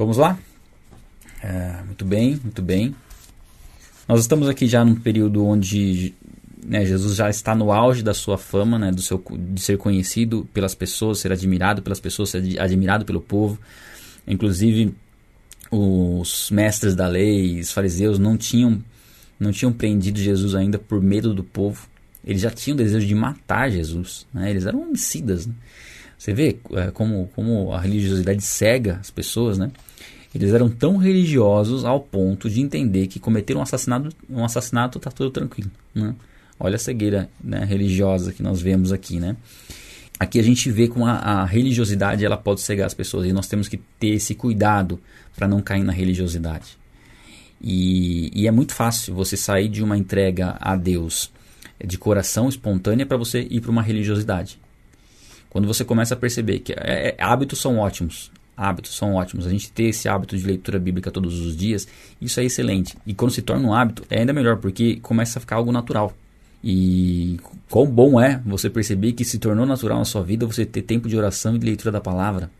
Vamos lá? É, muito bem, muito bem. Nós estamos aqui já num período onde né, Jesus já está no auge da sua fama, né, do seu, de ser conhecido pelas pessoas, ser admirado pelas pessoas, ser admirado pelo povo. Inclusive, os mestres da lei, os fariseus, não tinham, não tinham prendido Jesus ainda por medo do povo. Eles já tinham desejo de matar Jesus. Né? Eles eram homicidas. Né? Você vê é, como, como a religiosidade cega as pessoas, né? Eles eram tão religiosos ao ponto de entender que cometer um assassinato, um assassinato está tudo tranquilo. Né? Olha a cegueira né, religiosa que nós vemos aqui, né? Aqui a gente vê como a, a, religiosidade ela pode cegar as pessoas e nós temos que ter esse cuidado para não cair na religiosidade. E, e, é muito fácil você sair de uma entrega a Deus de coração espontânea para você ir para uma religiosidade. Quando você começa a perceber que é, é, hábitos são ótimos, hábitos são ótimos. A gente ter esse hábito de leitura bíblica todos os dias, isso é excelente. E quando se torna um hábito, é ainda melhor, porque começa a ficar algo natural. E quão bom é você perceber que se tornou natural na sua vida você ter tempo de oração e de leitura da palavra.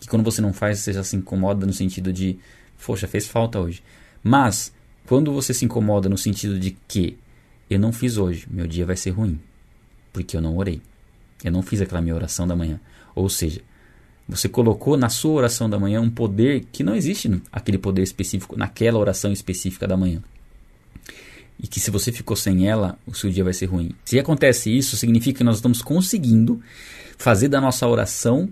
Que quando você não faz, você já se incomoda no sentido de, poxa, fez falta hoje. Mas, quando você se incomoda no sentido de que eu não fiz hoje, meu dia vai ser ruim, porque eu não orei. Eu não fiz aquela minha oração da manhã. Ou seja, você colocou na sua oração da manhã um poder que não existe aquele poder específico naquela oração específica da manhã. E que se você ficou sem ela, o seu dia vai ser ruim. Se acontece isso, significa que nós estamos conseguindo fazer da nossa oração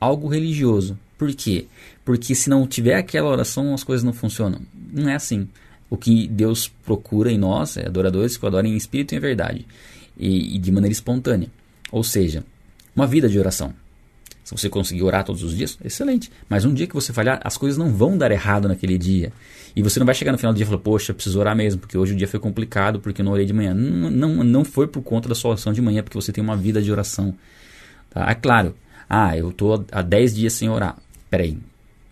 algo religioso. Por quê? Porque se não tiver aquela oração, as coisas não funcionam. Não é assim. O que Deus procura em nós é adoradores que adorem em espírito e em verdade. E, e de maneira espontânea. Ou seja, uma vida de oração. Se você conseguir orar todos os dias, excelente. Mas um dia que você falhar, as coisas não vão dar errado naquele dia. E você não vai chegar no final do dia e falar, poxa, preciso orar mesmo, porque hoje o dia foi complicado, porque eu não orei de manhã. Não, não, não foi por conta da sua oração de manhã, porque você tem uma vida de oração. Tá? É claro, ah, eu estou há 10 dias sem orar. Peraí.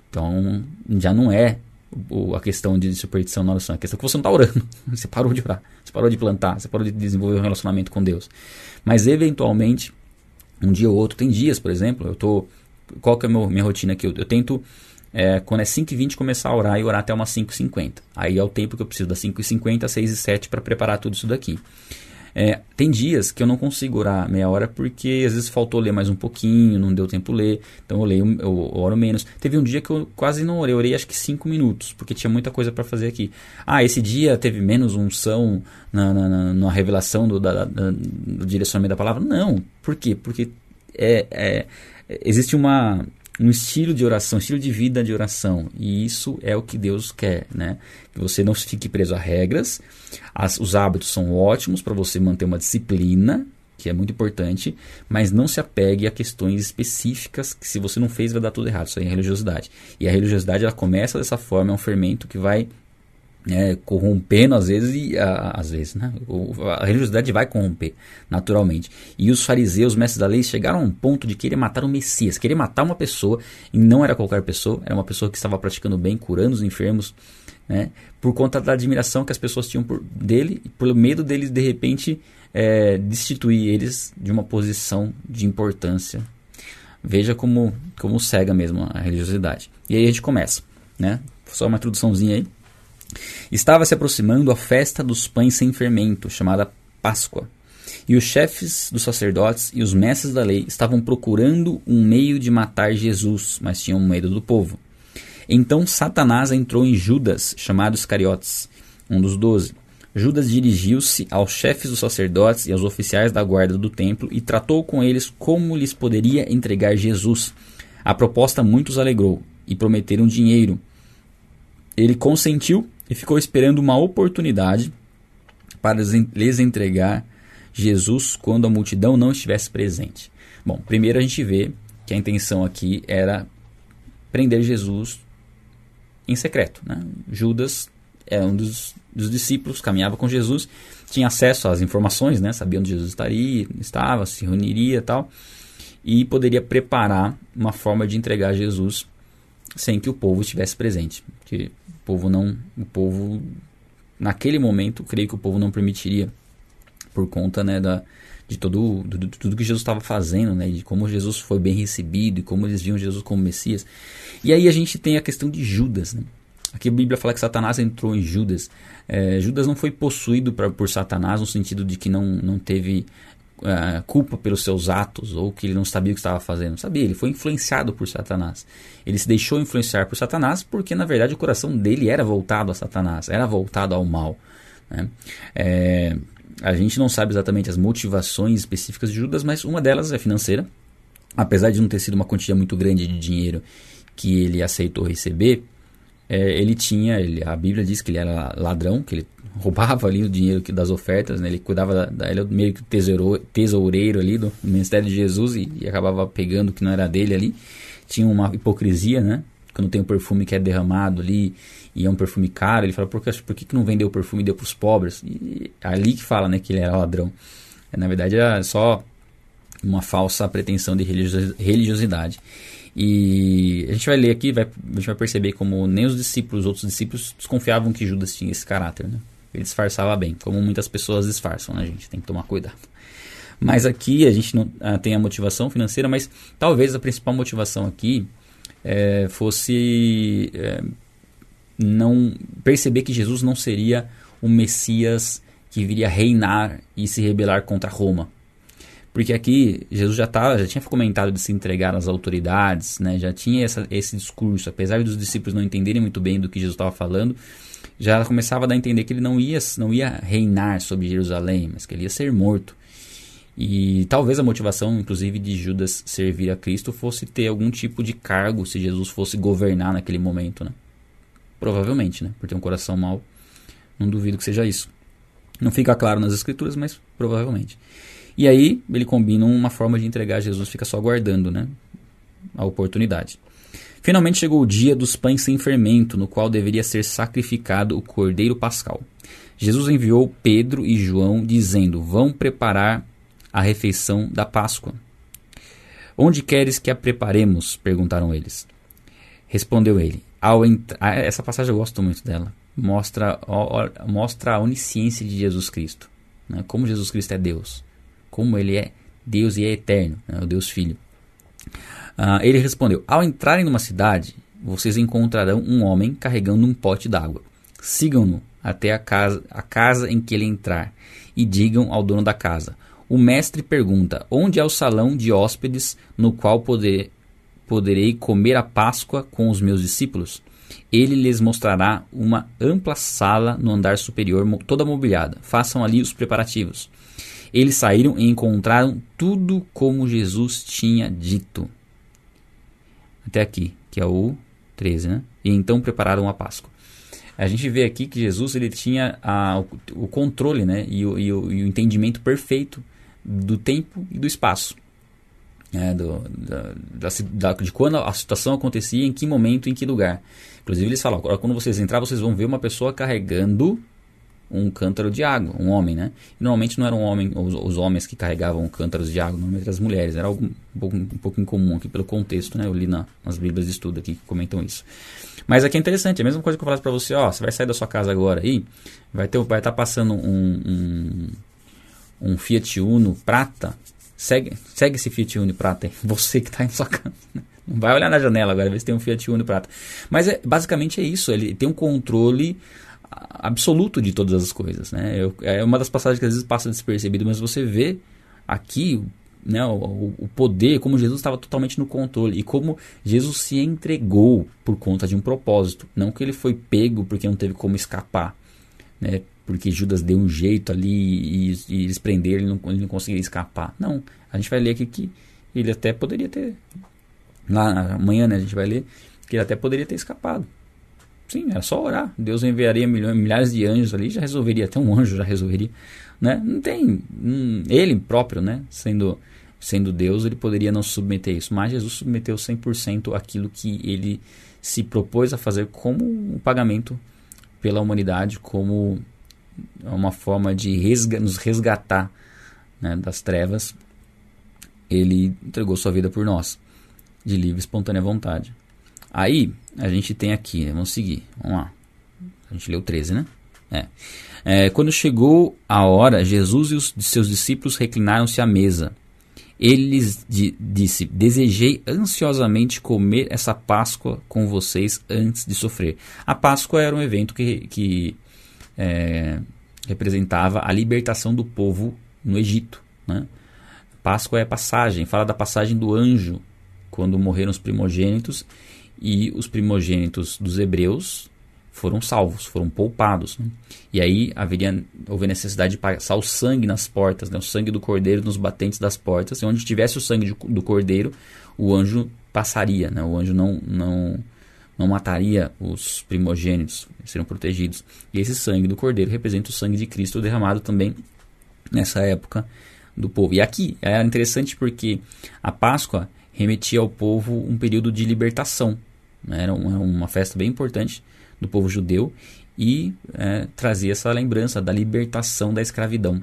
Então, já não é a questão de superstição na oração. É a questão que você não está orando. Você parou de orar. Você parou de plantar. Você parou de desenvolver um relacionamento com Deus. Mas, eventualmente, um dia ou outro. Tem dias, por exemplo, eu tô. Qual que é a minha, rotina aqui? Eu, eu tento, é, quando é 5h20, começar a orar e orar até umas 5h50. Aí é o tempo que eu preciso, das 5h50 às 6h07 para preparar tudo isso daqui. É, tem dias que eu não consigo orar meia hora porque às vezes faltou ler mais um pouquinho, não deu tempo ler, então eu leio, eu oro menos. Teve um dia que eu quase não orei, eu orei acho que 5 minutos, porque tinha muita coisa para fazer aqui. Ah, esse dia teve menos unção na, na, na, na revelação do, da, da, do direcionamento da palavra? Não. Por quê? Porque é, é, existe uma um estilo de oração, um estilo de vida de oração. E isso é o que Deus quer, né? Que você não fique preso a regras. As, os hábitos são ótimos para você manter uma disciplina, que é muito importante, mas não se apegue a questões específicas que se você não fez vai dar tudo errado. Isso aí é religiosidade. E a religiosidade ela começa dessa forma, é um fermento que vai é, corrompendo às vezes e a, às vezes, né? A religiosidade vai corromper naturalmente. E os fariseus, mestres da lei, chegaram a um ponto de querer matar o Messias, querer matar uma pessoa e não era qualquer pessoa, era uma pessoa que estava praticando bem, curando os enfermos, né? Por conta da admiração que as pessoas tinham por dele e pelo medo deles de repente é, destituir eles de uma posição de importância. Veja como como cega mesmo a religiosidade. E aí a gente começa, né? Só uma introduçãozinha aí. Estava se aproximando a festa dos pães sem fermento, chamada Páscoa. E os chefes dos sacerdotes e os mestres da lei estavam procurando um meio de matar Jesus, mas tinham medo do povo. Então Satanás entrou em Judas, chamado Iscariotes, um dos doze. Judas dirigiu-se aos chefes dos sacerdotes e aos oficiais da guarda do templo e tratou com eles como lhes poderia entregar Jesus. A proposta muitos alegrou e prometeram dinheiro. Ele consentiu e ficou esperando uma oportunidade para lhes entregar Jesus quando a multidão não estivesse presente. Bom, primeiro a gente vê que a intenção aqui era prender Jesus em secreto. Né? Judas é um dos, dos, discípulos, caminhava com Jesus, tinha acesso às informações, né? sabia onde Jesus estaria, estava, se reuniria e tal, e poderia preparar uma forma de entregar Jesus sem que o povo estivesse presente. Porque povo não, o povo naquele momento, creio que o povo não permitiria por conta, né, da de todo, de, de tudo que Jesus estava fazendo, né? De como Jesus foi bem recebido e como eles viam Jesus como Messias. E aí a gente tem a questão de Judas, né? Aqui a Bíblia fala que Satanás entrou em Judas. É, Judas não foi possuído pra, por Satanás no sentido de que não, não teve uh, culpa pelos seus atos ou que ele não sabia o que estava fazendo. Sabia, ele foi influenciado por Satanás. Ele se deixou influenciar por Satanás porque, na verdade, o coração dele era voltado a Satanás, era voltado ao mal. Né? É, a gente não sabe exatamente as motivações específicas de Judas, mas uma delas é financeira. Apesar de não ter sido uma quantia muito grande de dinheiro que ele aceitou receber, é, ele tinha, ele, a Bíblia diz que ele era ladrão, que ele roubava ali o dinheiro das ofertas, né? ele cuidava, da, da, ele era meio que tesoureiro ali do ministério de Jesus e, e, acabava pegando o que não era dele ali. Tinha uma hipocrisia, né? Quando tem um perfume que é derramado ali e é um perfume caro, ele fala, por que, por que, que não vendeu o perfume e deu para os pobres? E é ali que fala né, que ele era ladrão. É, na verdade era só uma falsa pretensão de religiosidade. E a gente vai ler aqui, vai, a gente vai perceber como nem os discípulos, os outros discípulos desconfiavam que Judas tinha esse caráter, né? Ele disfarçava bem, como muitas pessoas disfarçam, né, gente? Tem que tomar cuidado. Mas aqui a gente não ah, tem a motivação financeira, mas talvez a principal motivação aqui é, fosse é, não perceber que Jesus não seria o Messias que viria reinar e se rebelar contra Roma. Porque aqui Jesus já, tava, já tinha comentado de se entregar às autoridades, né? já tinha essa, esse discurso, apesar dos discípulos não entenderem muito bem do que Jesus estava falando, já começava a dar a entender que ele não ia, não ia reinar sobre Jerusalém, mas que ele ia ser morto. E talvez a motivação, inclusive, de Judas servir a Cristo fosse ter algum tipo de cargo se Jesus fosse governar naquele momento, né? Provavelmente, né? Por ter um coração mau, não duvido que seja isso. Não fica claro nas escrituras, mas provavelmente. E aí ele combina uma forma de entregar Jesus, fica só aguardando né, a oportunidade. Finalmente chegou o dia dos pães sem fermento, no qual deveria ser sacrificado o cordeiro pascal. Jesus enviou Pedro e João, dizendo: Vão preparar a refeição da Páscoa. Onde queres que a preparemos? perguntaram eles. Respondeu ele: Ao ah, Essa passagem eu gosto muito dela. Mostra, mostra a onisciência de Jesus Cristo. Né? Como Jesus Cristo é Deus como ele é Deus e é eterno, né, o Deus Filho. Uh, ele respondeu: Ao entrarem numa cidade, vocês encontrarão um homem carregando um pote d'água. Sigam-no até a casa, a casa em que ele entrar e digam ao dono da casa: O mestre pergunta: Onde é o salão de hóspedes no qual poder, poderei comer a Páscoa com os meus discípulos? Ele lhes mostrará uma ampla sala no andar superior, toda mobiliada. Façam ali os preparativos. Eles saíram e encontraram tudo como Jesus tinha dito. Até aqui, que é o 13, né? E então prepararam a Páscoa. A gente vê aqui que Jesus ele tinha a, o, controle né? E o, e, o, e, o, entendimento perfeito do tempo e do espaço. Né? Do, da, da, de quando a situação acontecia, em que momento, em que lugar. Inclusive eles falam, quando vocês entrar, vocês vão ver uma pessoa carregando um cântaro de água, um homem, né? Normalmente não eram homem, os, os, homens que carregavam cântaros de água, normalmente eram as mulheres. Era algo um pouco, um pouco incomum aqui pelo contexto, né? Eu li na, nas bíblias de estudo aqui que comentam isso. Mas aqui é interessante, é a mesma coisa que eu falasse para você, ó, você vai sair da sua casa agora aí, vai ter, vai estar tá passando um, um, um Fiat Uno prata, segue, segue esse Fiat Uno prata aí, você que está em sua casa, vai olhar na janela agora, ver se tem um Fiat Uno prata. Mas é, basicamente é isso, ele tem um controle absoluto de todas as coisas. Né? Eu, é uma das passagens que às vezes passa despercebido, mas você vê aqui né, o, o poder, como Jesus estava totalmente no controle e como Jesus se entregou por conta de um propósito. Não que ele foi pego porque não teve como escapar, né? porque Judas deu um jeito ali e, e eles prenderam, ele não, ele não escapar. Não, a gente vai ler aqui que ele até poderia ter, lá amanhã né, a gente vai ler, que ele até poderia ter escapado. Sim, era só orar. Deus enviaria milhões, milhares de anjos ali, já resolveria. Até um anjo já resolveria. Né? Não tem. Hum, ele próprio, né? Sendo, sendo Deus, ele poderia não submeter isso. Mas Jesus submeteu 100% aquilo que ele se propôs a fazer como um pagamento pela humanidade, como uma forma de resga nos resgatar né, das trevas. Ele entregou sua vida por nós, de livre e espontânea vontade. Aí, a gente tem aqui, vamos seguir, vamos lá. A gente leu 13, né? É. É, quando chegou a hora, Jesus e os seus discípulos reclinaram-se à mesa. Ele lhes disse: Desejei ansiosamente comer essa Páscoa com vocês antes de sofrer. A Páscoa era um evento que, que é, representava a libertação do povo no Egito. Né? Páscoa é passagem, fala da passagem do anjo, quando morreram os primogênitos, e os primogênitos dos hebreus foram salvos, foram poupados. Né? E aí haveria houve necessidade de passar o sangue nas portas, né? o sangue do cordeiro nos batentes das portas, e onde tivesse o sangue do cordeiro, o anjo passaria, né? o anjo não, não, não mataria os primogênitos, seriam protegidos. E esse sangue do cordeiro representa o sangue de Cristo derramado também nessa época do povo. E aqui é interessante porque a Páscoa remetia ao povo um período de libertação. Né? Era uma festa bem importante do povo judeu e é, trazia essa lembrança da libertação da escravidão.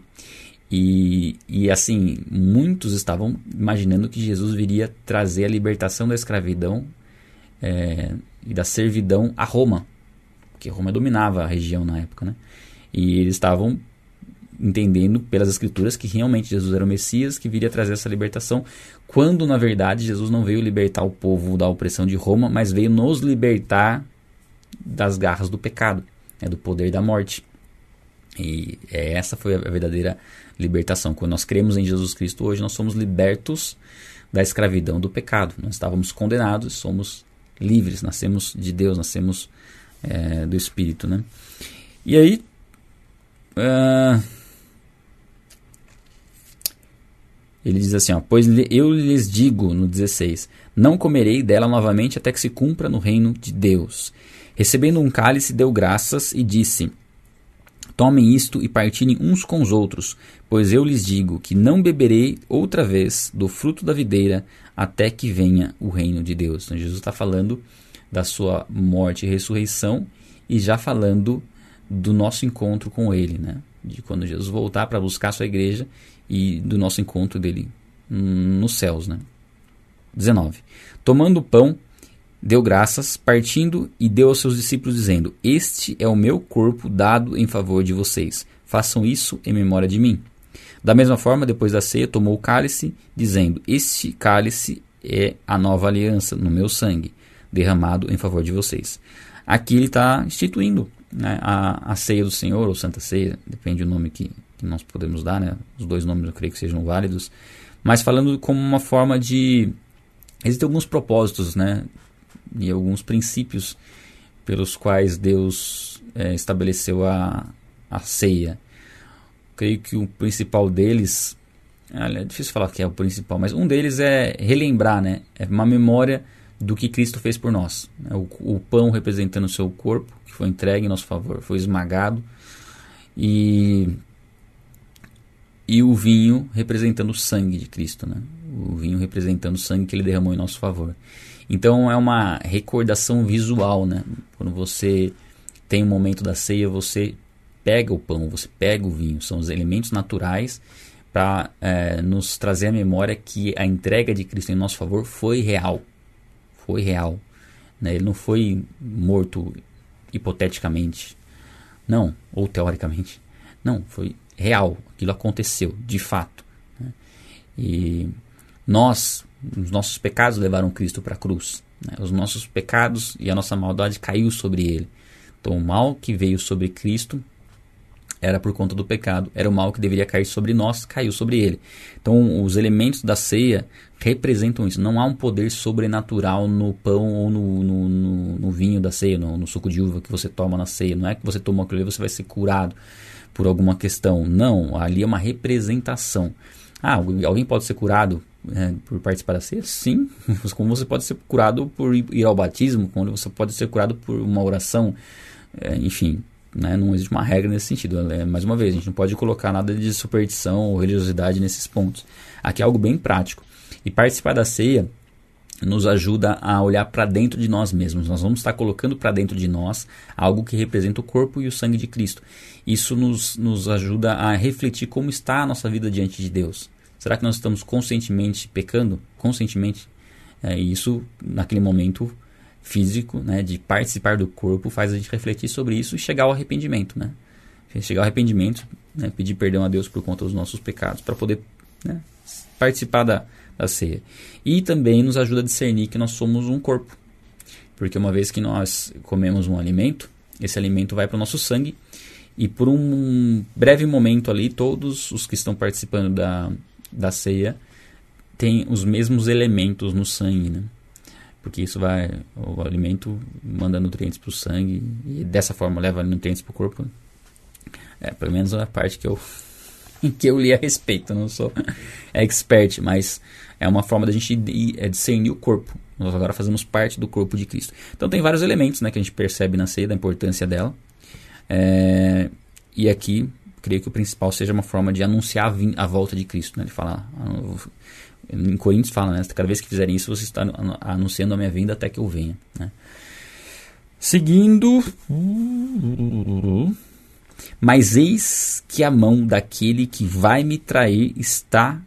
E, e assim, muitos estavam imaginando que Jesus viria trazer a libertação da escravidão é, e da servidão a Roma, porque Roma dominava a região na época, né? E eles estavam entendendo pelas escrituras que realmente Jesus era o Messias que viria trazer essa libertação, quando na verdade Jesus não veio libertar o povo da opressão de Roma, mas veio nos libertar das garras do pecado, né, do poder da morte. E é, essa foi a verdadeira libertação. Quando nós cremos em Jesus Cristo, hoje nós somos libertos da escravidão do pecado. Nós estávamos condenados, somos livres, nascemos de Deus, nascemos é, do Espírito. Né? E aí. Uh, ele diz assim: ó, Pois eu lhes digo, no 16: Não comerei dela novamente até que se cumpra no reino de Deus. Recebendo um cálice, deu graças e disse: Tomem isto e partilhem uns com os outros, pois eu lhes digo que não beberei outra vez do fruto da videira até que venha o reino de Deus. Então, Jesus está falando da sua morte e ressurreição e já falando do nosso encontro com Ele, né? De quando Jesus voltar para buscar a sua igreja e do nosso encontro dele nos céus. Né? 19. Tomando o pão, deu graças, partindo e deu aos seus discípulos, dizendo: Este é o meu corpo dado em favor de vocês. Façam isso em memória de mim. Da mesma forma, depois da ceia, tomou o cálice, dizendo: Este cálice é a nova aliança no meu sangue, derramado em favor de vocês. Aqui ele está instituindo né, a, a ceia do Senhor, ou Santa Ceia, depende do nome que, que nós podemos dar, né? os dois nomes eu creio que sejam válidos, mas falando como uma forma de. Existem alguns propósitos, né? e alguns princípios pelos quais Deus é, estabeleceu a, a ceia. Creio que o principal deles, é difícil falar que é o principal, mas um deles é relembrar, né? É uma memória do que Cristo fez por nós. Né? O, o pão representando o seu corpo, que foi entregue em nosso favor, foi esmagado, e, e o vinho representando o sangue de Cristo, né? O vinho representando o sangue que ele derramou em nosso favor. Então é uma recordação visual, né? Quando você tem um momento da ceia, você pega o pão, você pega o vinho, são os elementos naturais para é, nos trazer a memória que a entrega de Cristo em nosso favor foi real, foi real. Né? Ele não foi morto hipoteticamente, não, ou teoricamente, não, foi real, aquilo aconteceu de fato. Né? E nós os nossos pecados levaram Cristo para a cruz. Né? Os nossos pecados e a nossa maldade caiu sobre ele. Então, o mal que veio sobre Cristo era por conta do pecado, era o mal que deveria cair sobre nós, caiu sobre ele. Então, os elementos da ceia representam isso. Não há um poder sobrenatural no pão ou no, no, no, no vinho da ceia, no, no, suco de uva que você toma na ceia. Não é que você tomou aquilo e você vai ser curado por alguma questão. Não, ali é uma representação. Ah, alguém pode ser curado é, por participar da ceia? Sim. Como você pode ser curado por ir ao batismo, como você pode ser curado por uma oração, é, enfim. Né, não existe uma regra nesse sentido. É, mais uma vez, a gente não pode colocar nada de superstição ou religiosidade nesses pontos. Aqui é algo bem prático. E participar da ceia nos ajuda a olhar para dentro de nós mesmos. Nós vamos estar colocando para dentro de nós algo que representa o corpo e o sangue de Cristo. Isso nos, nos ajuda a refletir como está a nossa vida diante de Deus. Será que nós estamos conscientemente pecando? Conscientemente? É, isso, naquele momento físico, né, de participar do corpo, faz a gente refletir sobre isso e chegar ao arrependimento. Né? chegar ao arrependimento, né, pedir perdão a Deus por conta dos nossos pecados, para poder né, participar da, da ceia. E também nos ajuda a discernir que nós somos um corpo. Porque uma vez que nós comemos um alimento, esse alimento vai para o nosso sangue e por um breve momento ali, todos os que estão participando da, da ceia têm os mesmos elementos no sangue, né? Porque isso vai, o alimento manda nutrientes para o sangue e dessa forma leva nutrientes para o corpo. É, pelo menos a parte que eu que eu li a respeito, não sou expert, mas é uma forma da gente é discernir o corpo. Nós agora fazemos parte do corpo de Cristo. Então tem vários elementos né, que a gente percebe na ceia, da importância dela. É, e aqui, creio que o principal seja uma forma de anunciar a, a volta de Cristo. Né? Ele fala, em Coríntios fala, né? cada vez que fizerem isso, você está anunciando a minha vinda até que eu venha. Né? Seguindo. Mas eis que a mão daquele que vai me trair está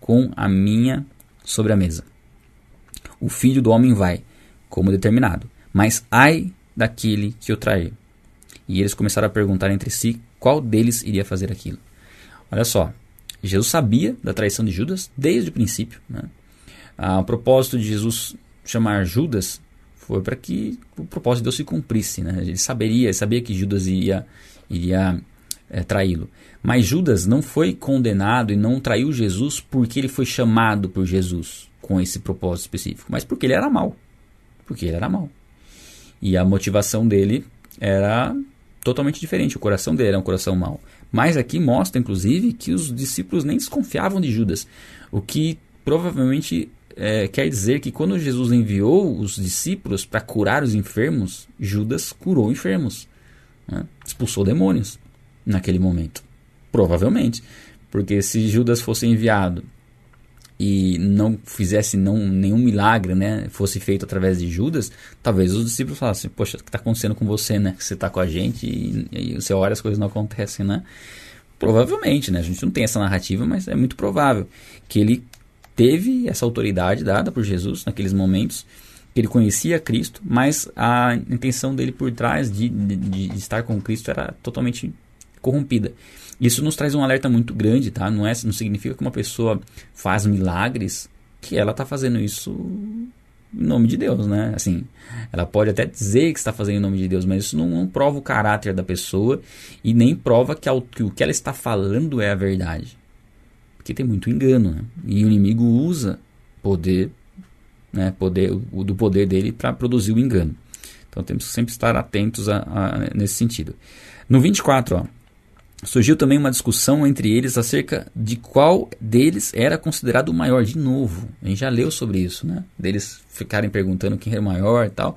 com a minha sobre a mesa. O filho do homem vai, como determinado, mas ai daquele que o trair. E eles começaram a perguntar entre si qual deles iria fazer aquilo. Olha só, Jesus sabia da traição de Judas desde o princípio. Né? A propósito de Jesus chamar Judas foi para que o propósito de Deus se cumprisse. Né? Ele saberia, ele sabia que Judas iria, iria é, traí-lo. Mas Judas não foi condenado e não traiu Jesus porque ele foi chamado por Jesus com esse propósito específico, mas porque ele era mau. Porque ele era mau. E a motivação dele era totalmente diferente. O coração dele era um coração mau. Mas aqui mostra, inclusive, que os discípulos nem desconfiavam de Judas. O que provavelmente é, quer dizer que quando Jesus enviou os discípulos para curar os enfermos, Judas curou enfermos. Né? Expulsou demônios naquele momento. Provavelmente. Porque se Judas fosse enviado e não fizesse não, nenhum milagre, né, fosse feito através de Judas, talvez os discípulos falassem, poxa, o que está acontecendo com você, né, que você está com a gente e, e você olha as coisas não acontecem, né? Provavelmente, né, a gente não tem essa narrativa, mas é muito provável que ele teve essa autoridade dada por Jesus naqueles momentos, que ele conhecia Cristo, mas a intenção dele por trás de, de, de estar com Cristo era totalmente corrompida. Isso nos traz um alerta muito grande, tá? Não, é, não significa que uma pessoa faz milagres que ela está fazendo isso em nome de Deus, né? Assim, ela pode até dizer que está fazendo em nome de Deus, mas isso não, não prova o caráter da pessoa e nem prova que, que o que ela está falando é a verdade. Porque tem muito engano, né? E o inimigo usa poder, né? Poder, o, do poder dele para produzir o engano. Então temos que sempre estar atentos a, a, nesse sentido. No 24, ó. Surgiu também uma discussão entre eles acerca de qual deles era considerado o maior. De novo, a gente já leu sobre isso, né? Deles ficarem perguntando quem era o maior e tal.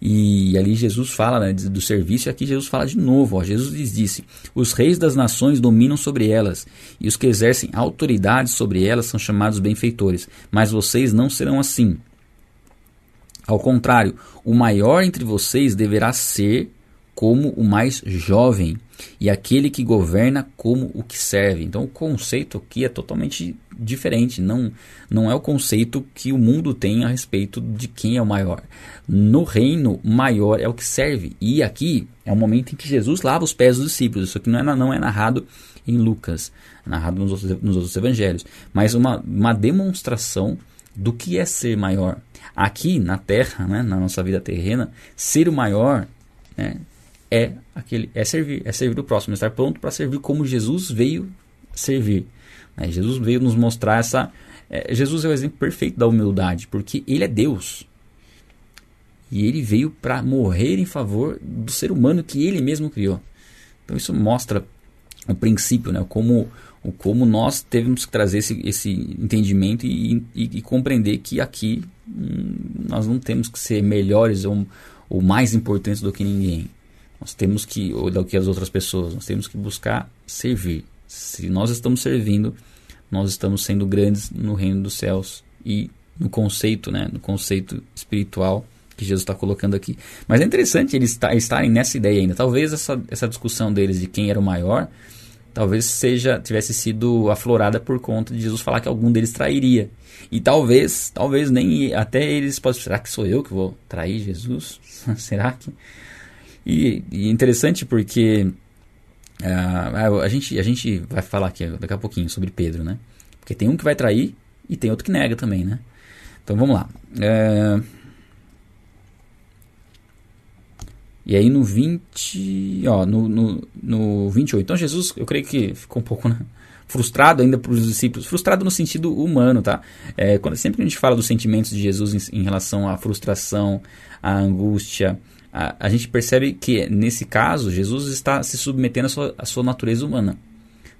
E ali Jesus fala né, do serviço, e aqui Jesus fala de novo. Ó, Jesus lhes disse: Os reis das nações dominam sobre elas, e os que exercem autoridade sobre elas são chamados benfeitores. Mas vocês não serão assim. Ao contrário, o maior entre vocês deverá ser como o mais jovem e aquele que governa como o que serve. Então o conceito aqui é totalmente diferente, não, não é o conceito que o mundo tem a respeito de quem é o maior. No reino, maior é o que serve. E aqui é o momento em que Jesus lava os pés dos discípulos. Isso aqui não é, não é narrado em Lucas, é narrado nos outros, nos outros evangelhos, mas uma, uma demonstração do que é ser maior. Aqui na terra, né, na nossa vida terrena, ser o maior né, é aquele é servir, é servir o próximo, estar pronto para servir como Jesus veio servir. Né? Jesus veio nos mostrar essa. É, Jesus é o exemplo perfeito da humildade, porque ele é Deus. E ele veio para morrer em favor do ser humano que ele mesmo criou. Então isso mostra o princípio, né? como, o como nós temos que trazer esse, esse entendimento e, e, e compreender que aqui hum, nós não temos que ser melhores ou, ou mais importantes do que ninguém. Nós temos que, ou do que as outras pessoas, nós temos que buscar servir. Se nós estamos servindo, nós estamos sendo grandes no reino dos céus e no conceito, né, no conceito espiritual que Jesus está colocando aqui. Mas é interessante eles estarem nessa ideia ainda. Talvez essa, essa discussão deles de quem era o maior, talvez seja tivesse sido aflorada por conta de Jesus falar que algum deles trairia. E talvez, talvez nem até eles possam, será que sou eu que vou trair Jesus? será que e, e interessante porque Uh, a, gente, a gente vai falar aqui daqui a pouquinho sobre Pedro, né? Porque tem um que vai trair e tem outro que nega também, né? Então vamos lá. Uh, e aí no 20, ó, no, no, no 28. Então Jesus, eu creio que ficou um pouco né, frustrado ainda para os discípulos. Frustrado no sentido humano, tá? É, quando, sempre que a gente fala dos sentimentos de Jesus em, em relação à frustração, à angústia, a, a gente percebe que nesse caso Jesus está se submetendo à sua, à sua natureza humana,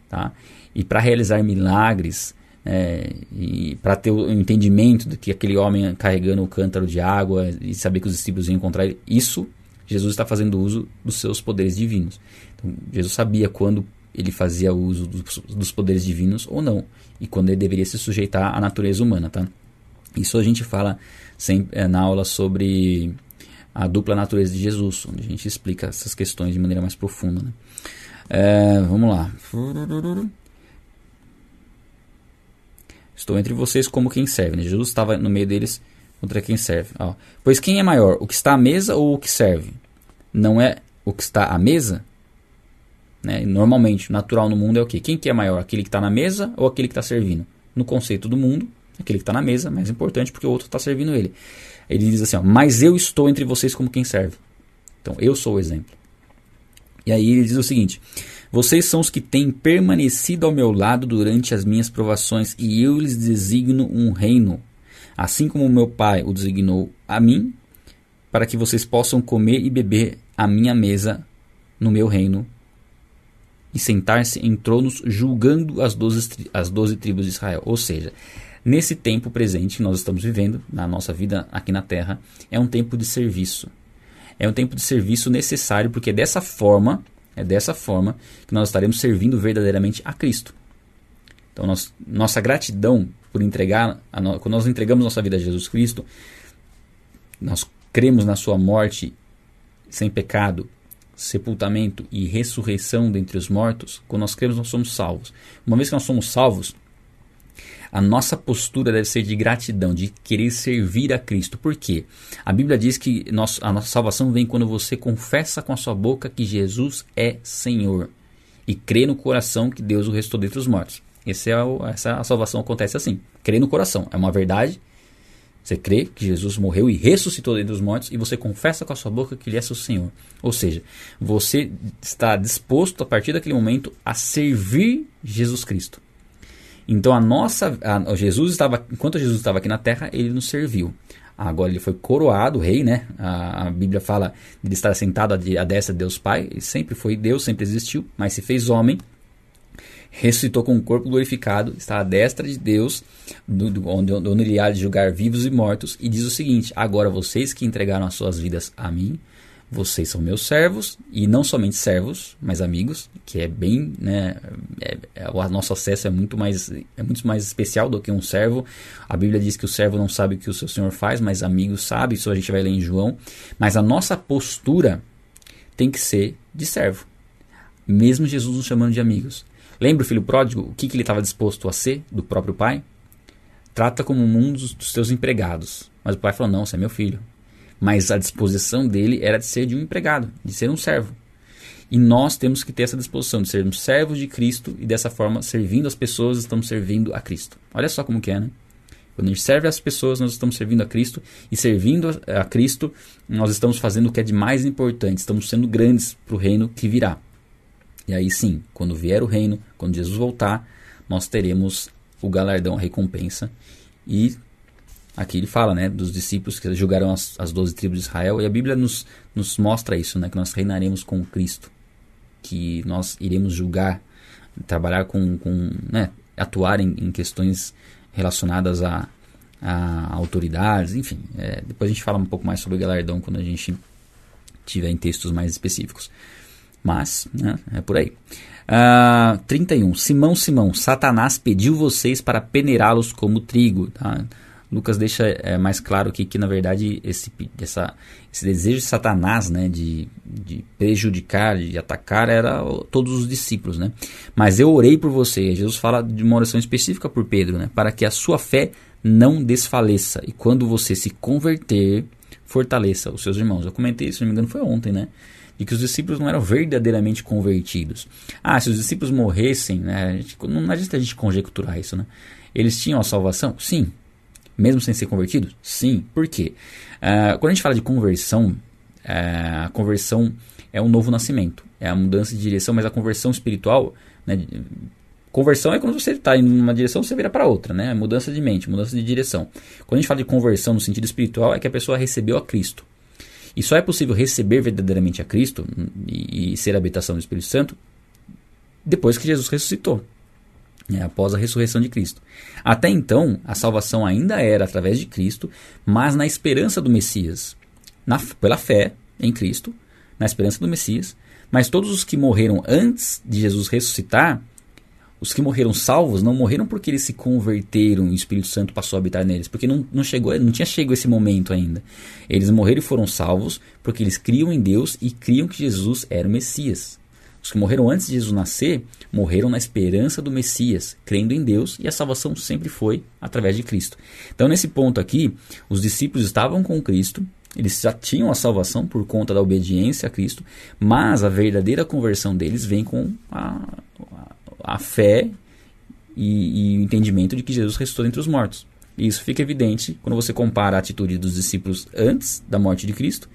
tá? E para realizar milagres é, e para ter o entendimento de que aquele homem carregando o cântaro de água e saber que os discípulos iam encontrar ele, isso Jesus está fazendo uso dos seus poderes divinos. Então, Jesus sabia quando ele fazia uso dos, dos poderes divinos ou não e quando ele deveria se sujeitar à natureza humana, tá? Isso a gente fala sempre, é, na aula sobre a dupla natureza de Jesus, onde a gente explica essas questões de maneira mais profunda. Né? É, vamos lá. Estou entre vocês como quem serve. Né? Jesus estava no meio deles contra quem serve. Ó. Pois quem é maior, o que está à mesa ou o que serve? Não é o que está à mesa? Né? Normalmente, natural no mundo é o quê? Quem que é maior? Aquele que está na mesa ou aquele que está servindo? No conceito do mundo, aquele que está na mesa mais importante porque o outro está servindo ele. Ele diz assim: ó, Mas eu estou entre vocês como quem serve. Então, eu sou o exemplo. E aí ele diz o seguinte: Vocês são os que têm permanecido ao meu lado durante as minhas provações, e eu lhes designo um reino, assim como meu pai o designou a mim, para que vocês possam comer e beber à minha mesa no meu reino e sentar-se em tronos julgando as doze, as doze tribos de Israel. Ou seja, Nesse tempo presente que nós estamos vivendo, na nossa vida aqui na Terra, é um tempo de serviço. É um tempo de serviço necessário, porque é dessa forma, é dessa forma que nós estaremos servindo verdadeiramente a Cristo. Então, nós, nossa gratidão por entregar, no, quando nós entregamos nossa vida a Jesus Cristo, nós cremos na sua morte sem pecado, sepultamento e ressurreição dentre os mortos, quando nós cremos, nós somos salvos. Uma vez que nós somos salvos, a nossa postura deve ser de gratidão, de querer servir a Cristo. Por quê? A Bíblia diz que a nossa salvação vem quando você confessa com a sua boca que Jesus é Senhor e crê no coração que Deus o restou dentre os mortos. Esse é o, essa a salvação acontece assim. Crê no coração. É uma verdade. Você crê que Jesus morreu e ressuscitou dentre os mortos e você confessa com a sua boca que Ele é seu Senhor. Ou seja, você está disposto a partir daquele momento a servir Jesus Cristo. Então a nossa, a, Jesus estava, enquanto Jesus estava aqui na terra, ele nos serviu. Agora ele foi coroado rei, né? A, a Bíblia fala de ele estar sentado à destra de Deus Pai. Ele sempre foi Deus, sempre existiu, mas se fez homem, ressuscitou com o um corpo glorificado, está à destra de Deus, do, do, onde, onde ele há de julgar vivos e mortos, e diz o seguinte: Agora vocês que entregaram as suas vidas a mim, vocês são meus servos, e não somente servos, mas amigos, que é bem, né, é, é, o nosso acesso é muito mais é muito mais especial do que um servo. A Bíblia diz que o servo não sabe o que o seu senhor faz, mas amigo sabe, isso a gente vai ler em João. Mas a nossa postura tem que ser de servo, mesmo Jesus nos chamando de amigos. Lembra o filho pródigo, o que, que ele estava disposto a ser do próprio pai? Trata como um dos, dos empregados. Mas o pai falou: Não, você é meu filho, mas a disposição dele era de ser de um empregado, de ser um servo. E nós temos que ter essa disposição de sermos servos de Cristo e dessa forma, servindo as pessoas, estamos servindo a Cristo. Olha só como que é, né? Quando a gente serve as pessoas, nós estamos servindo a Cristo e servindo a Cristo, nós estamos fazendo o que é de mais importante, estamos sendo grandes para o reino que virá. E aí sim, quando vier o reino, quando Jesus voltar, nós teremos o galardão, a recompensa e Aqui ele fala, né, dos discípulos que julgaram as, as 12 tribos de Israel, e a Bíblia nos, nos mostra isso, né, que nós reinaremos com Cristo, que nós iremos julgar, trabalhar com, com né, atuar em, em questões relacionadas a, a autoridades, enfim. É, depois a gente fala um pouco mais sobre o galardão quando a gente tiver em textos mais específicos. Mas, né, é por aí. Uh, 31. Simão, Simão, Satanás pediu vocês para peneirá-los como trigo. Tá? Lucas deixa é, mais claro que, que na verdade, esse, essa, esse desejo de Satanás né, de, de prejudicar, de atacar, era todos os discípulos. Né? Mas eu orei por você. Jesus fala de uma oração específica por Pedro, né, para que a sua fé não desfaleça. E quando você se converter, fortaleça os seus irmãos. Eu comentei isso, se não me engano, foi ontem, né? De que os discípulos não eram verdadeiramente convertidos. Ah, se os discípulos morressem, né? Gente, não adianta a gente conjecturar isso, né? Eles tinham a salvação? Sim. Mesmo sem ser convertidos? Sim. Por quê? Uh, quando a gente fala de conversão, uh, a conversão é um novo nascimento, é a mudança de direção, mas a conversão espiritual, né, conversão é quando você está em uma direção você vira para outra, né? Mudança de mente, mudança de direção. Quando a gente fala de conversão no sentido espiritual, é que a pessoa recebeu a Cristo. E só é possível receber verdadeiramente a Cristo e, e ser a habitação do Espírito Santo depois que Jesus ressuscitou. É, após a ressurreição de Cristo. Até então, a salvação ainda era através de Cristo, mas na esperança do Messias. Na, pela fé em Cristo, na esperança do Messias. Mas todos os que morreram antes de Jesus ressuscitar, os que morreram salvos, não morreram porque eles se converteram e o Espírito Santo passou a habitar neles, porque não, não, chegou, não tinha chegado esse momento ainda. Eles morreram e foram salvos porque eles criam em Deus e criam que Jesus era o Messias. Os que morreram antes de Jesus nascer, morreram na esperança do Messias, crendo em Deus, e a salvação sempre foi através de Cristo. Então, nesse ponto aqui, os discípulos estavam com Cristo, eles já tinham a salvação por conta da obediência a Cristo, mas a verdadeira conversão deles vem com a, a, a fé e, e, o entendimento de que Jesus ressuscitou entre os mortos. Isso fica evidente quando você compara a atitude dos discípulos antes da morte de Cristo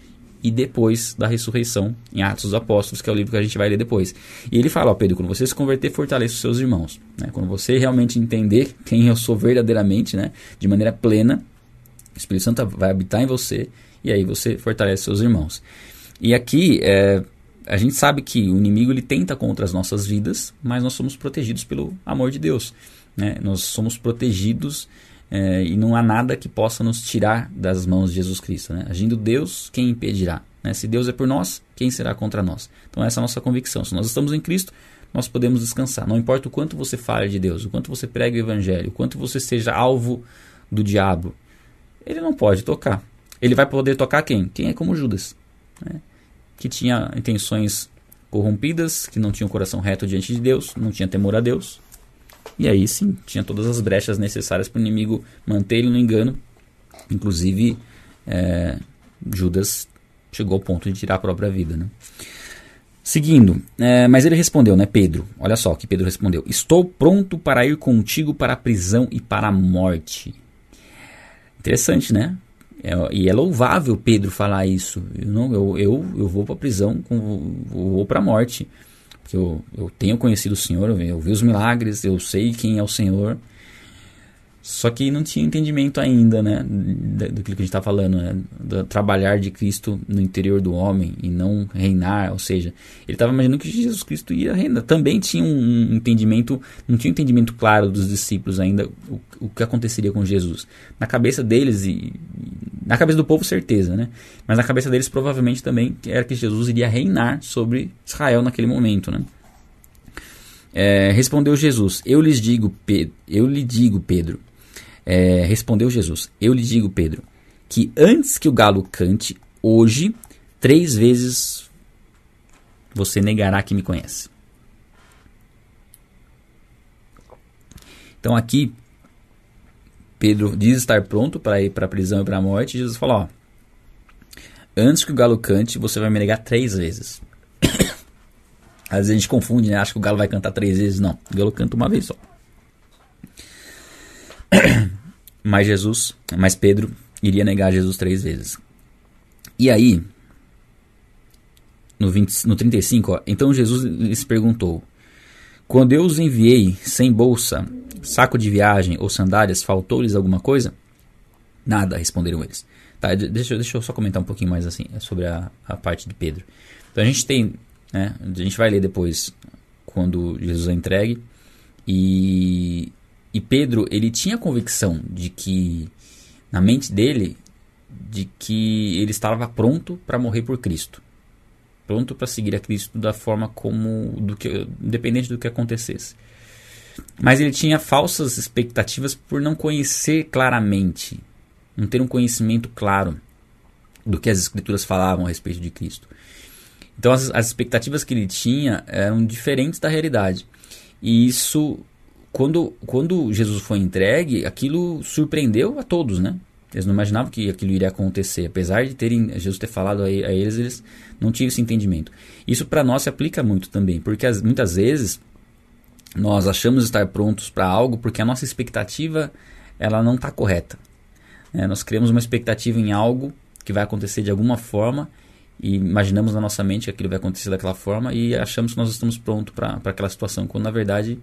e depois da ressurreição, em Atos dos Apóstolos, que é o livro que a gente vai ler depois. E ele fala, ó Pedro, quando você se converter, fortaleça os seus irmãos. Né? Quando você realmente entender quem eu sou verdadeiramente, né? de maneira plena, o Espírito Santo vai habitar em você e aí você fortalece seus irmãos. E aqui, é, a gente sabe que o inimigo ele tenta contra as nossas vidas, mas nós somos protegidos pelo amor de Deus. Né? Nós somos protegidos é, e não há nada que possa nos tirar das mãos de Jesus Cristo. Né? Agindo Deus, quem impedirá? Né? Se Deus é por nós, quem será contra nós? Então, essa é a nossa convicção. Se nós estamos em Cristo, nós podemos descansar. Não importa o quanto você fale de Deus, o quanto você prega o Evangelho, o quanto você seja alvo do diabo, ele não pode tocar. Ele vai poder tocar quem? Quem é como Judas, né? que tinha intenções corrompidas, que não tinha o um coração reto diante de Deus, não tinha temor a Deus, e aí sim, tinha todas as brechas necessárias para o inimigo manter ele no engano. Inclusive, é, Judas chegou ao ponto de tirar a própria vida. Né? Seguindo, é, mas ele respondeu, né, Pedro? Olha só o que Pedro respondeu: Estou pronto para ir contigo para a prisão e para a morte. Interessante, né? É, e é louvável Pedro falar isso. Eu, não, eu, eu, eu vou para a prisão, com, vou para a morte que eu, eu tenho conhecido o Senhor, eu, eu vi os milagres, eu sei quem é o Senhor, só que não tinha entendimento ainda, né, do que a gente está falando, né, do trabalhar de Cristo no interior do homem e não reinar, ou seja, ele estava imaginando que Jesus Cristo ia reinar. Também tinha um entendimento, não tinha um entendimento claro dos discípulos ainda o, o que aconteceria com Jesus. Na cabeça deles e na cabeça do povo certeza, né? Mas na cabeça deles provavelmente também era que Jesus iria reinar sobre Israel naquele momento, né? É, respondeu Jesus: Eu lhes digo, Pedro, eu lhe digo, Pedro, é, respondeu Jesus: Eu lhe digo, Pedro, que antes que o galo cante, hoje, três vezes você negará que me conhece. Então aqui, Pedro diz estar pronto para ir para a prisão e para a morte. Jesus fala: ó, antes que o galo cante, você vai me negar três vezes. Às vezes a gente confunde, né? Acha que o galo vai cantar três vezes. Não, o galo canta uma vez só. Mas Jesus, mas Pedro iria negar Jesus três vezes. E aí, no, 20, no 35, ó, então Jesus lhes perguntou: Quando eu os enviei sem bolsa, saco de viagem ou sandálias, faltou-lhes alguma coisa? Nada, responderam eles. Tá, deixa, deixa eu só comentar um pouquinho mais assim sobre a, a parte de Pedro. Então a gente tem, né, a gente vai ler depois quando Jesus é entregue e e Pedro, ele tinha convicção de que, na mente dele, de que ele estava pronto para morrer por Cristo. Pronto para seguir a Cristo da forma como, do que, independente do que acontecesse. Mas ele tinha falsas expectativas por não conhecer claramente, não ter um conhecimento claro do que as Escrituras falavam a respeito de Cristo. Então as, as expectativas que ele tinha eram diferentes da realidade. E isso quando, quando Jesus foi entregue, aquilo surpreendeu a todos, né? Eles não imaginavam que aquilo iria acontecer. Apesar de terem Jesus ter falado a, eles, eles não tinham esse entendimento. Isso para nós se aplica muito também, porque as, muitas vezes nós achamos estar prontos para algo porque a nossa expectativa ela não está correta. É, nós criamos uma expectativa em algo que vai acontecer de alguma forma e imaginamos na nossa mente que aquilo vai acontecer daquela forma e achamos que nós estamos prontos para aquela situação, quando na verdade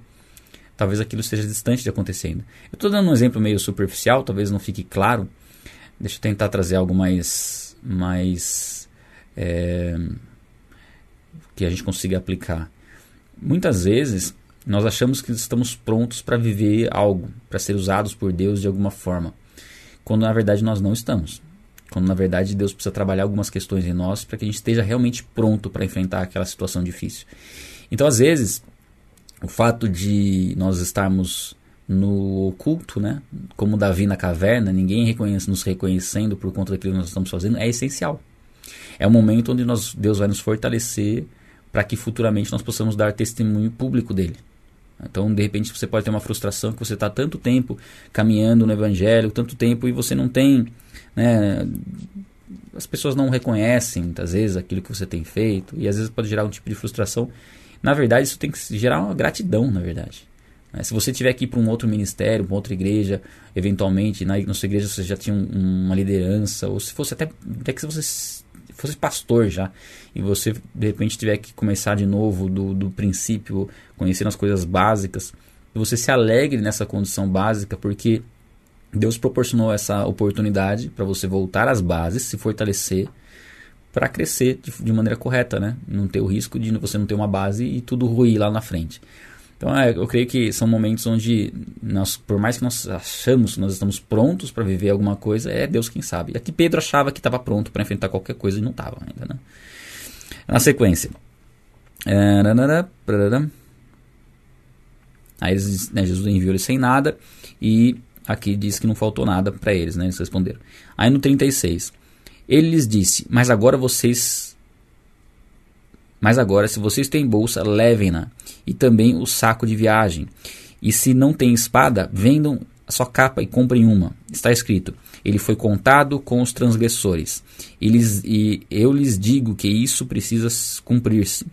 talvez aquilo esteja distante de acontecendo. Eu estou dando um exemplo meio superficial, talvez não fique claro. Deixa eu tentar trazer algo mais, mais é, que a gente consiga aplicar. Muitas vezes nós achamos que estamos prontos para viver algo, para ser usados por Deus de alguma forma, quando na verdade nós não estamos. Quando na verdade Deus precisa trabalhar algumas questões em nós para que a gente esteja realmente pronto para enfrentar aquela situação difícil. Então, às vezes, o fato de nós estarmos no oculto, né? Como Davi na caverna, ninguém reconhece, nos reconhecendo por conta daquilo que nós estamos fazendo, é essencial. É o momento onde nós, Deus vai nos fortalecer para que futuramente nós possamos dar testemunho público dele. Então, de repente, você pode ter uma frustração que você está tanto tempo caminhando no Evangelho, tanto tempo, e você não tem. Né, as pessoas não reconhecem, muitas vezes, aquilo que você tem feito, e às vezes pode gerar um tipo de frustração. Na verdade, isso tem que gerar uma gratidão, na verdade. Né, se você tiver ir para um outro ministério, para outra igreja, eventualmente, na, na sua igreja você já tinha um, uma liderança, ou se fosse até, até que você fosse pastor já, e você de repente tiver que começar de novo do, do princípio, conhecendo as coisas básicas, você se alegre nessa condição básica, porque Deus proporcionou essa oportunidade para você voltar às bases, se fortalecer, para crescer de, de, maneira correta, né? Não ter o risco de você não ter uma base e tudo ruir lá na frente. Então, é, eu creio que são momentos onde, nós, por mais que nós achamos que nós estamos prontos para viver alguma coisa, é Deus quem sabe. Aqui Pedro achava que estava pronto para enfrentar qualquer coisa e não estava ainda. Né? Na sequência. É, aí eles, né, Jesus enviou eles sem nada e aqui diz que não faltou nada para eles, né? Eles responderam. Aí no 36, ele lhes disse: Mas agora vocês mas agora, se vocês têm bolsa, levem-na, e também o saco de viagem. E se não tem espada, vendam a sua capa e comprem uma. Está escrito: Ele foi contado com os transgressores. Eles, e eu lhes digo que isso precisa cumprir-se.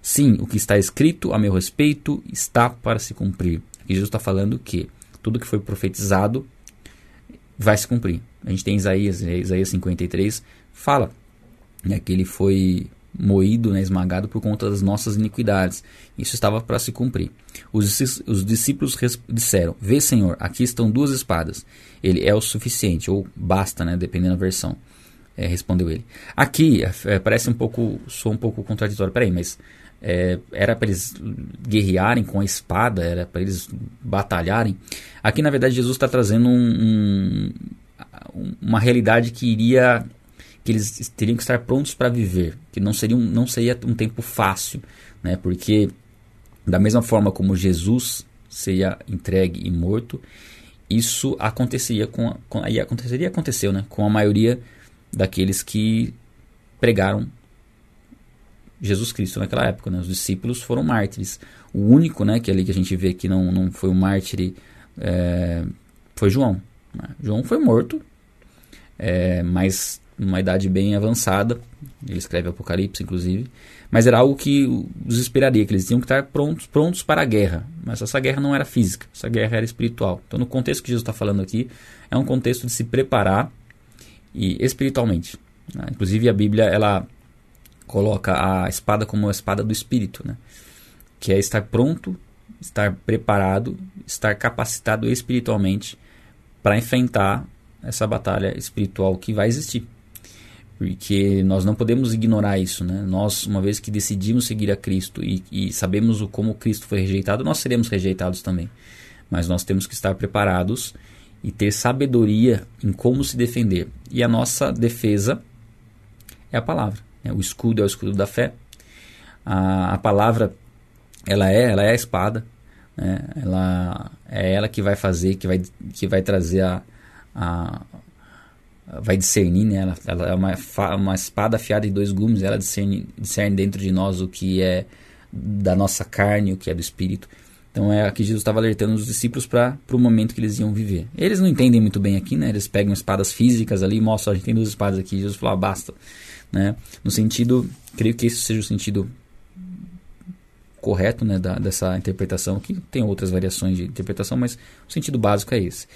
Sim, o que está escrito a meu respeito está para se cumprir. Aqui Jesus está falando que tudo que foi profetizado vai se cumprir. A gente tem Isaías, Isaías 53, fala né, que ele foi moído, né, esmagado por conta das nossas iniquidades. Isso estava para se cumprir. Os, os discípulos disseram: Vê, Senhor, aqui estão duas espadas. Ele é o suficiente, ou basta, né, dependendo da versão. É, respondeu ele. Aqui é, parece um pouco, sou um pouco contraditório. Peraí, mas é, era para eles guerrearem com a espada, era para eles batalharem. Aqui, na verdade, Jesus está trazendo um, um, uma realidade que iria que eles teriam que estar prontos para viver, que não seria, um, não seria um tempo fácil, né? Porque da mesma forma como Jesus seria entregue e morto, isso acontecia com, com aí aconteceria aconteceu, né? Com a maioria daqueles que pregaram Jesus Cristo naquela época, né? Os discípulos foram mártires. O único, né, que ali que a gente vê que não, não foi um mártir é, foi João. Né? João foi morto, é, mas numa idade bem avançada. Ele escreve Apocalipse, inclusive. Mas era algo que os esperaria, que eles tinham que estar prontos, prontos para a guerra. Mas essa guerra não era física, essa guerra era espiritual. Então, no contexto que Jesus está falando aqui, é um contexto de se preparar e espiritualmente. Né? Inclusive, a Bíblia ela coloca a espada como a espada do espírito, né? que é estar pronto, estar preparado, estar capacitado espiritualmente para enfrentar essa batalha espiritual que vai existir porque nós não podemos ignorar isso, né? Nós, uma vez que decidimos seguir a Cristo e, e sabemos o como Cristo foi rejeitado, nós seremos rejeitados também. Mas nós temos que estar preparados e ter sabedoria em como se defender. E a nossa defesa é a palavra. Né? O escudo é o escudo da fé. A, a palavra, ela é, ela é a espada. Né? Ela é ela que vai fazer, que vai, que vai trazer a, a vai discernir, né? Ela, ela é uma, uma espada afiada de dois gumes, ela discerne, discerne dentro de nós o que é da nossa carne, o que é do espírito. Então é aqui Jesus estava alertando os discípulos para o momento que eles iam viver. Eles não entendem muito bem aqui, né? Eles pegam espadas físicas ali mostram, a gente tem duas espadas aqui. Jesus falou, ah, basta. Né? No sentido, creio que esse seja o sentido correto né, da, dessa interpretação, que tem outras variações de interpretação, mas o sentido básico é esse.